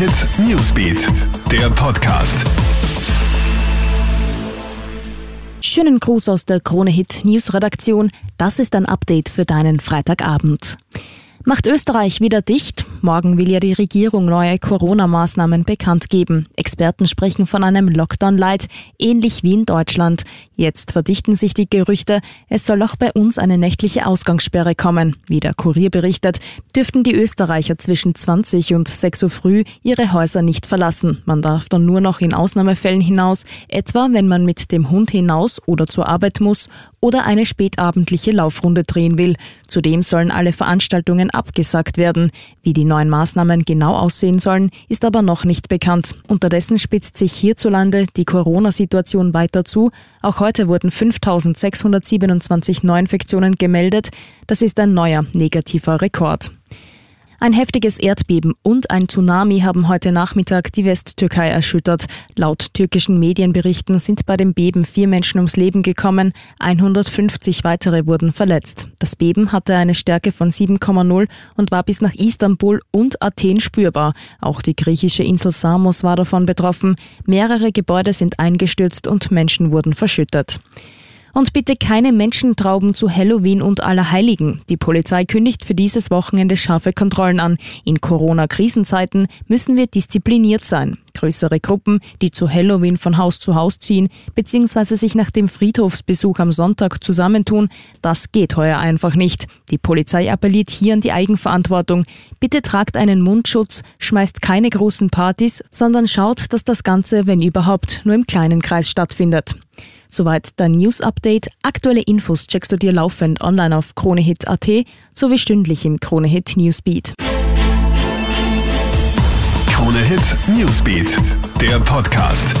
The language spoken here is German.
Hit Newsbeat, der Podcast. Schönen Gruß aus der Krone Hit News Redaktion. Das ist ein Update für deinen Freitagabend. Macht Österreich wieder dicht? Morgen will ja die Regierung neue Corona-Maßnahmen bekannt geben. Experten sprechen von einem Lockdown-Light, ähnlich wie in Deutschland. Jetzt verdichten sich die Gerüchte, es soll auch bei uns eine nächtliche Ausgangssperre kommen. Wie der Kurier berichtet, dürften die Österreicher zwischen 20 und 6 Uhr früh ihre Häuser nicht verlassen. Man darf dann nur noch in Ausnahmefällen hinaus, etwa wenn man mit dem Hund hinaus oder zur Arbeit muss oder eine spätabendliche Laufrunde drehen will. Zudem sollen alle Veranstaltungen abgesagt werden. Wie die neuen Maßnahmen genau aussehen sollen, ist aber noch nicht bekannt. Unterdessen spitzt sich hierzulande die Corona-Situation weiter zu. Auch heute wurden 5627 Neuinfektionen gemeldet. Das ist ein neuer negativer Rekord. Ein heftiges Erdbeben und ein Tsunami haben heute Nachmittag die Westtürkei erschüttert. Laut türkischen Medienberichten sind bei dem Beben vier Menschen ums Leben gekommen, 150 weitere wurden verletzt. Das Beben hatte eine Stärke von 7,0 und war bis nach Istanbul und Athen spürbar. Auch die griechische Insel Samos war davon betroffen. Mehrere Gebäude sind eingestürzt und Menschen wurden verschüttet. Und bitte keine Menschentrauben zu Halloween und Allerheiligen. Die Polizei kündigt für dieses Wochenende scharfe Kontrollen an. In Corona-Krisenzeiten müssen wir diszipliniert sein. Größere Gruppen, die zu Halloween von Haus zu Haus ziehen, bzw. sich nach dem Friedhofsbesuch am Sonntag zusammentun, das geht heuer einfach nicht. Die Polizei appelliert hier an die Eigenverantwortung. Bitte tragt einen Mundschutz, schmeißt keine großen Partys, sondern schaut, dass das Ganze, wenn überhaupt, nur im kleinen Kreis stattfindet. Soweit dein News Update. Aktuelle Infos checkst du dir laufend online auf KroneHit.at sowie stündlich im KroneHit Newsbeat. KroneHit Newsbeat, der Podcast.